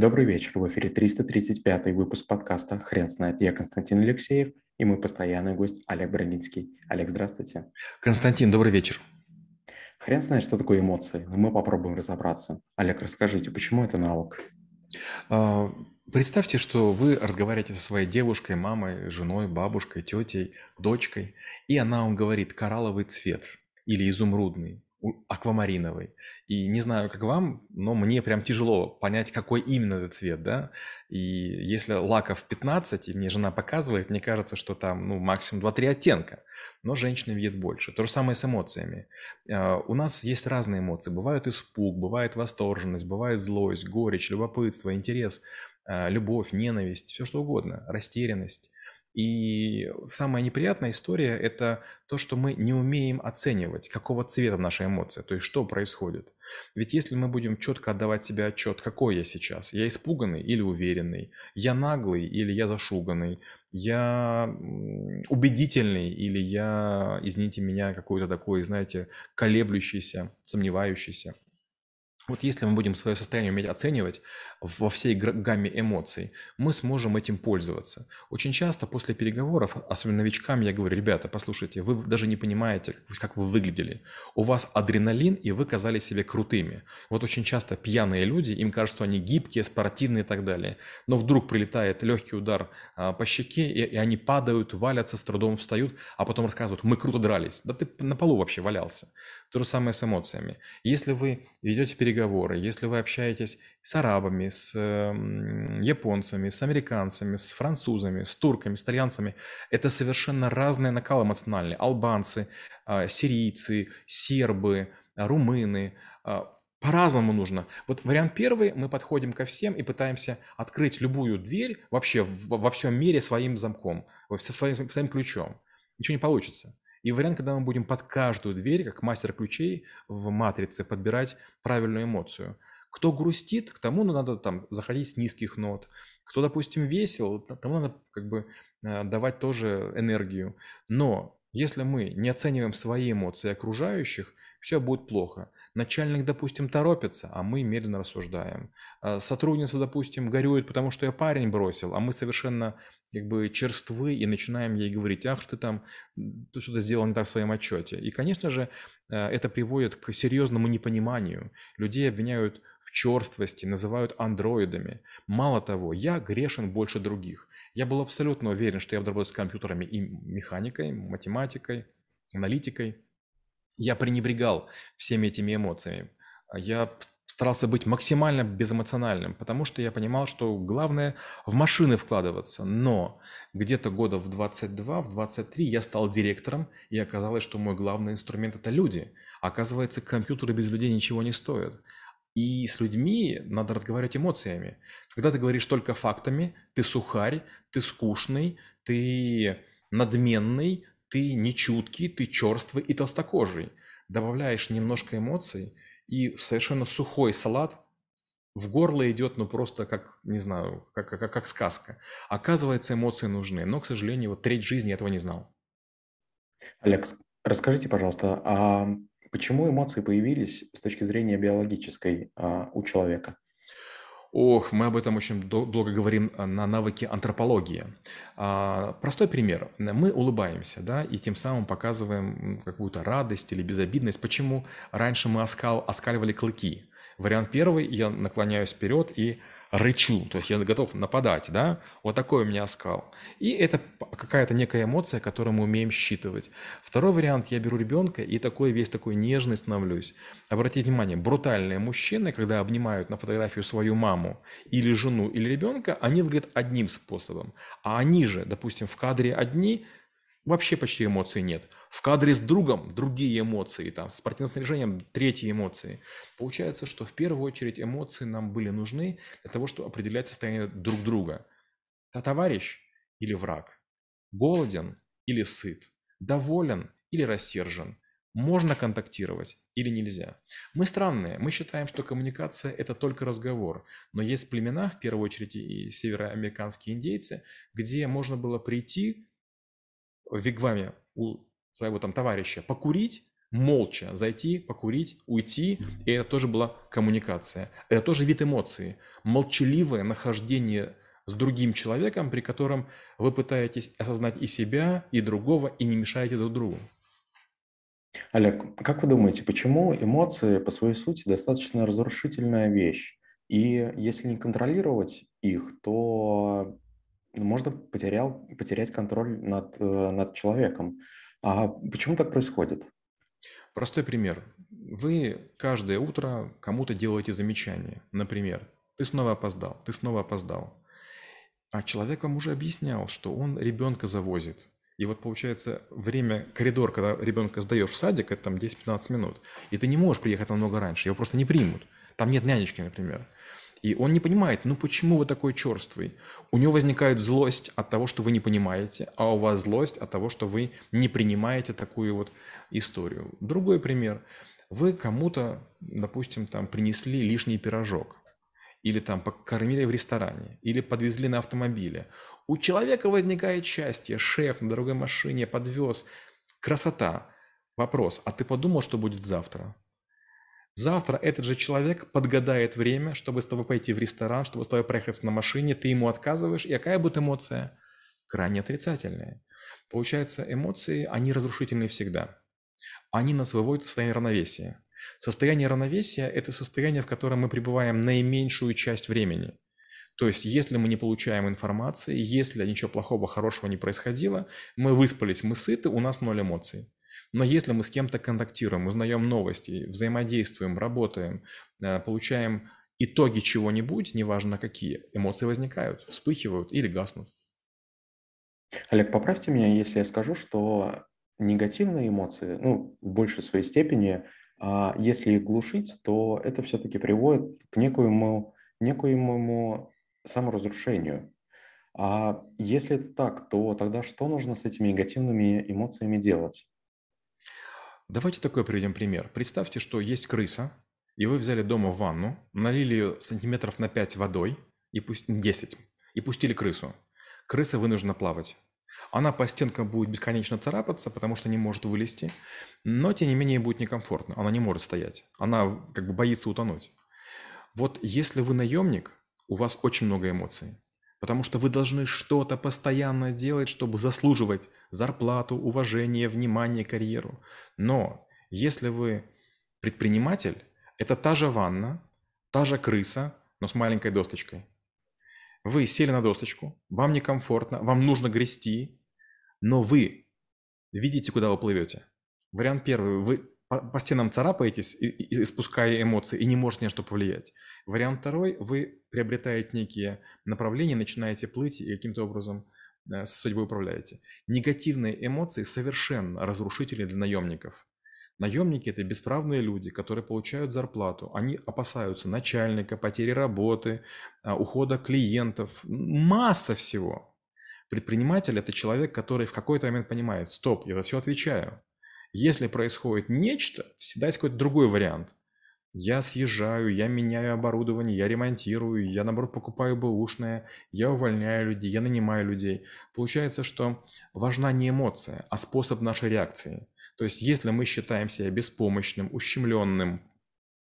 Добрый вечер. В эфире 335 выпуск подкаста «Хрен знает». Я Константин Алексеев и мой постоянный гость Олег Броницкий. Олег, здравствуйте. Константин, добрый вечер. Хрен знает, что такое эмоции, но мы попробуем разобраться. Олег, расскажите, почему это навык? А, представьте, что вы разговариваете со своей девушкой, мамой, женой, бабушкой, тетей, дочкой, и она вам говорит коралловый цвет или изумрудный аквамариновый. И не знаю, как вам, но мне прям тяжело понять, какой именно этот цвет, да. И если лаков 15, и мне жена показывает, мне кажется, что там, ну, максимум 2-3 оттенка. Но женщины видят больше. То же самое с эмоциями. А, у нас есть разные эмоции. Бывает испуг, бывает восторженность, бывает злость, горечь, любопытство, интерес, а, любовь, ненависть, все что угодно, растерянность. И самая неприятная история – это то, что мы не умеем оценивать, какого цвета наша эмоция, то есть что происходит. Ведь если мы будем четко отдавать себе отчет, какой я сейчас, я испуганный или уверенный, я наглый или я зашуганный, я убедительный или я, извините меня, какой-то такой, знаете, колеблющийся, сомневающийся – вот если мы будем свое состояние уметь оценивать во всей гамме эмоций, мы сможем этим пользоваться. Очень часто после переговоров, особенно новичкам, я говорю, ребята, послушайте, вы даже не понимаете, как вы выглядели. У вас адреналин, и вы казались себе крутыми. Вот очень часто пьяные люди, им кажется, что они гибкие, спортивные и так далее. Но вдруг прилетает легкий удар а, по щеке, и, и они падают, валятся, с трудом встают, а потом рассказывают, мы круто дрались. Да ты на полу вообще валялся. То же самое с эмоциями. Если вы ведете переговоры, если вы общаетесь с арабами, с японцами, с американцами, с французами, с турками, с итальянцами, это совершенно разные накалы эмоциональные. Албанцы, а, сирийцы, сербы, румыны, а, по-разному нужно. Вот вариант первый, мы подходим ко всем и пытаемся открыть любую дверь вообще во всем мире своим замком, своим, своим ключом. Ничего не получится. И вариант, когда мы будем под каждую дверь, как мастер ключей в матрице, подбирать правильную эмоцию. Кто грустит, к тому надо там заходить с низких нот. Кто, допустим, весел, тому надо как бы э, давать тоже энергию. Но если мы не оцениваем свои эмоции окружающих, все будет плохо. Начальник, допустим, торопится, а мы медленно рассуждаем. А сотрудница, допустим, горюет, потому что я парень бросил, а мы совершенно как бы черствы и начинаем ей говорить, ах, ты там что-то сделал не так в своем отчете. И, конечно же, э, это приводит к серьезному непониманию. Людей обвиняют в черствости, называют андроидами. Мало того, я грешен больше других. Я был абсолютно уверен, что я буду работать с компьютерами и механикой, математикой, аналитикой – я пренебрегал всеми этими эмоциями. Я старался быть максимально безэмоциональным, потому что я понимал, что главное в машины вкладываться. Но где-то года в 22, в 23 я стал директором, и оказалось, что мой главный инструмент – это люди. Оказывается, компьютеры без людей ничего не стоят. И с людьми надо разговаривать эмоциями. Когда ты говоришь только фактами, ты сухарь, ты скучный, ты надменный, ты нечуткий, ты черствый и толстокожий. Добавляешь немножко эмоций, и совершенно сухой салат в горло идет, ну просто как, не знаю, как, как, как сказка. Оказывается, эмоции нужны, но, к сожалению, вот треть жизни этого не знал. Олег, расскажите, пожалуйста, а почему эмоции появились с точки зрения биологической а, у человека? Ох, мы об этом очень долго говорим а, на навыке антропологии. А, простой пример. Мы улыбаемся, да, и тем самым показываем какую-то радость или безобидность. Почему раньше мы оскал, оскаливали клыки? Вариант первый, я наклоняюсь вперед и рычу, то есть я готов нападать, да, вот такой у меня оскал. И это какая-то некая эмоция, которую мы умеем считывать. Второй вариант, я беру ребенка и такой весь такой нежный становлюсь. Обратите внимание, брутальные мужчины, когда обнимают на фотографию свою маму или жену или ребенка, они выглядят одним способом. А они же, допустим, в кадре одни, вообще почти эмоций нет. В кадре с другом другие эмоции, там, с спортивным снаряжением третьи эмоции. Получается, что в первую очередь эмоции нам были нужны для того, чтобы определять состояние друг друга. Это товарищ или враг? Голоден или сыт? Доволен или рассержен? Можно контактировать или нельзя? Мы странные, мы считаем, что коммуникация – это только разговор. Но есть племена, в первую очередь и североамериканские индейцы, где можно было прийти в вигваме у своего там товарища покурить, молча зайти, покурить, уйти, и это тоже была коммуникация. Это тоже вид эмоции. Молчаливое нахождение с другим человеком, при котором вы пытаетесь осознать и себя, и другого, и не мешаете друг другу. Олег, как вы думаете, почему эмоции по своей сути достаточно разрушительная вещь? И если не контролировать их, то можно потерял, потерять контроль над, э, над человеком. А почему так происходит? Простой пример. Вы каждое утро кому-то делаете замечание. Например, ты снова опоздал, ты снова опоздал. А человек вам уже объяснял, что он ребенка завозит. И вот получается время, коридор, когда ребенка сдаешь в садик, это там 10-15 минут. И ты не можешь приехать намного раньше, его просто не примут. Там нет нянечки, например. И он не понимает, ну почему вы такой черствый? У него возникает злость от того, что вы не понимаете, а у вас злость от того, что вы не принимаете такую вот историю. Другой пример. Вы кому-то, допустим, там принесли лишний пирожок или там покормили в ресторане, или подвезли на автомобиле. У человека возникает счастье, шеф на дорогой машине подвез. Красота. Вопрос, а ты подумал, что будет завтра? Завтра этот же человек подгадает время, чтобы с тобой пойти в ресторан, чтобы с тобой проехаться на машине, ты ему отказываешь, и какая будет эмоция? Крайне отрицательная. Получается, эмоции, они разрушительные всегда. Они нас выводят в состояние равновесия. Состояние равновесия – это состояние, в котором мы пребываем наименьшую часть времени. То есть, если мы не получаем информации, если ничего плохого, хорошего не происходило, мы выспались, мы сыты, у нас ноль эмоций. Но если мы с кем-то контактируем, узнаем новости, взаимодействуем, работаем, э, получаем итоги чего-нибудь, неважно какие, эмоции возникают, вспыхивают или гаснут. Олег, поправьте меня, если я скажу, что негативные эмоции, ну, в большей своей степени, а если их глушить, то это все-таки приводит к некоему, некоему саморазрушению. А если это так, то тогда что нужно с этими негативными эмоциями делать? Давайте такой приведем пример. Представьте, что есть крыса, и вы взяли дома ванну, налили ее сантиметров на 5 водой, и пусть 10, и пустили крысу. Крыса вынуждена плавать. Она по стенкам будет бесконечно царапаться, потому что не может вылезти, но тем не менее будет некомфортно. Она не может стоять. Она как бы боится утонуть. Вот если вы наемник, у вас очень много эмоций. Потому что вы должны что-то постоянно делать, чтобы заслуживать зарплату, уважение, внимание, карьеру. Но если вы предприниматель, это та же ванна, та же крыса, но с маленькой досточкой. Вы сели на досточку, вам некомфортно, вам нужно грести, но вы видите, куда вы плывете. Вариант первый. Вы по, стенам царапаетесь, и, и, испуская эмоции, и не можете ни на что повлиять. Вариант второй, вы приобретаете некие направления, начинаете плыть и каким-то образом э, со судьбой управляете. Негативные эмоции совершенно разрушительны для наемников. Наемники – это бесправные люди, которые получают зарплату. Они опасаются начальника, потери работы, а, ухода клиентов, масса всего. Предприниматель – это человек, который в какой-то момент понимает, стоп, я за все отвечаю. Если происходит нечто, всегда есть какой-то другой вариант. Я съезжаю, я меняю оборудование, я ремонтирую, я, наоборот, покупаю бэушное, я увольняю людей, я нанимаю людей. Получается, что важна не эмоция, а способ нашей реакции. То есть, если мы считаем себя беспомощным, ущемленным,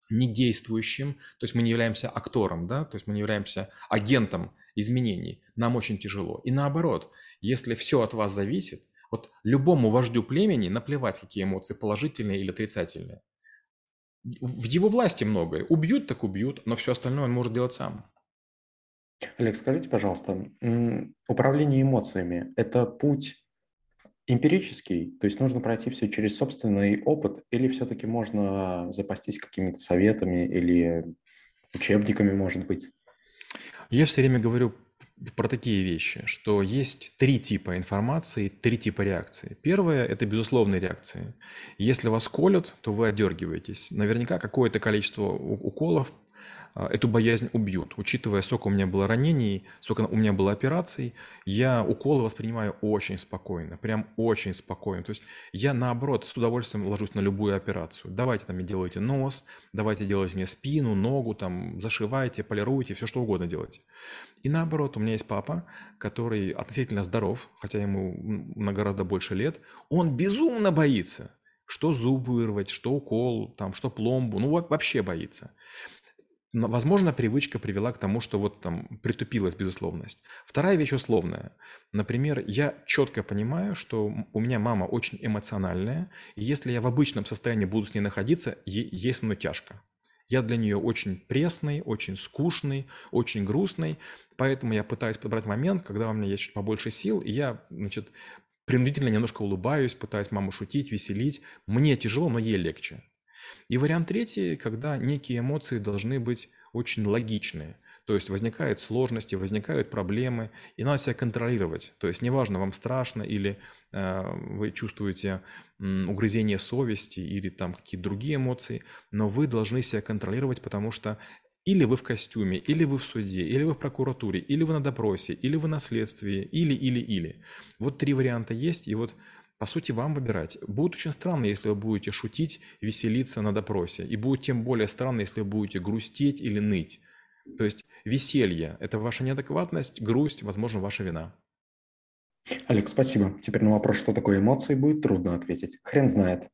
недействующим, то есть мы не являемся актором, да, то есть мы не являемся агентом изменений, нам очень тяжело. И наоборот, если все от вас зависит, вот любому вождю племени наплевать, какие эмоции, положительные или отрицательные. В его власти многое. Убьют, так убьют, но все остальное он может делать сам. Олег, скажите, пожалуйста, управление эмоциями– это путь эмпирический, то есть нужно пройти все через собственный опыт, или все-таки можно запастись какими-то советами или учебниками, может быть? Я все время говорю про такие вещи, что есть три типа информации, три типа реакции. Первое – это безусловные реакции. Если вас колют, то вы отдергиваетесь. Наверняка какое-то количество уколов эту боязнь убьют. Учитывая, сколько у меня было ранений, сколько у меня было операций, я уколы воспринимаю очень спокойно, прям очень спокойно. То есть я, наоборот, с удовольствием ложусь на любую операцию. Давайте там мне делайте нос, давайте делайте мне спину, ногу, там, зашивайте, полируйте, все что угодно делайте. И наоборот, у меня есть папа, который относительно здоров, хотя ему на гораздо больше лет, он безумно боится. Что зуб вырвать, что укол, там, что пломбу, ну вообще боится. Но, возможно, привычка привела к тому, что вот там притупилась безусловность. Вторая вещь условная. Например, я четко понимаю, что у меня мама очень эмоциональная, и если я в обычном состоянии буду с ней находиться, ей, ей со мной тяжко. Я для нее очень пресный, очень скучный, очень грустный, поэтому я пытаюсь подобрать момент, когда у меня есть чуть побольше сил, и я, значит, принудительно немножко улыбаюсь, пытаюсь маму шутить, веселить. Мне тяжело, но ей легче. И вариант третий, когда некие эмоции должны быть очень логичные. То есть возникают сложности, возникают проблемы, и надо себя контролировать. То есть неважно, вам страшно или э, вы чувствуете угрызение совести или там какие-то другие эмоции, но вы должны себя контролировать, потому что или вы в костюме, или вы в суде, или вы в прокуратуре, или вы на допросе, или вы на следствии, или, или, или. Вот три варианта есть, и вот по сути, вам выбирать. Будет очень странно, если вы будете шутить, веселиться на допросе. И будет тем более странно, если вы будете грустить или ныть. То есть веселье – это ваша неадекватность, грусть, возможно, ваша вина. Олег, спасибо. Теперь на вопрос, что такое эмоции, будет трудно ответить. Хрен знает.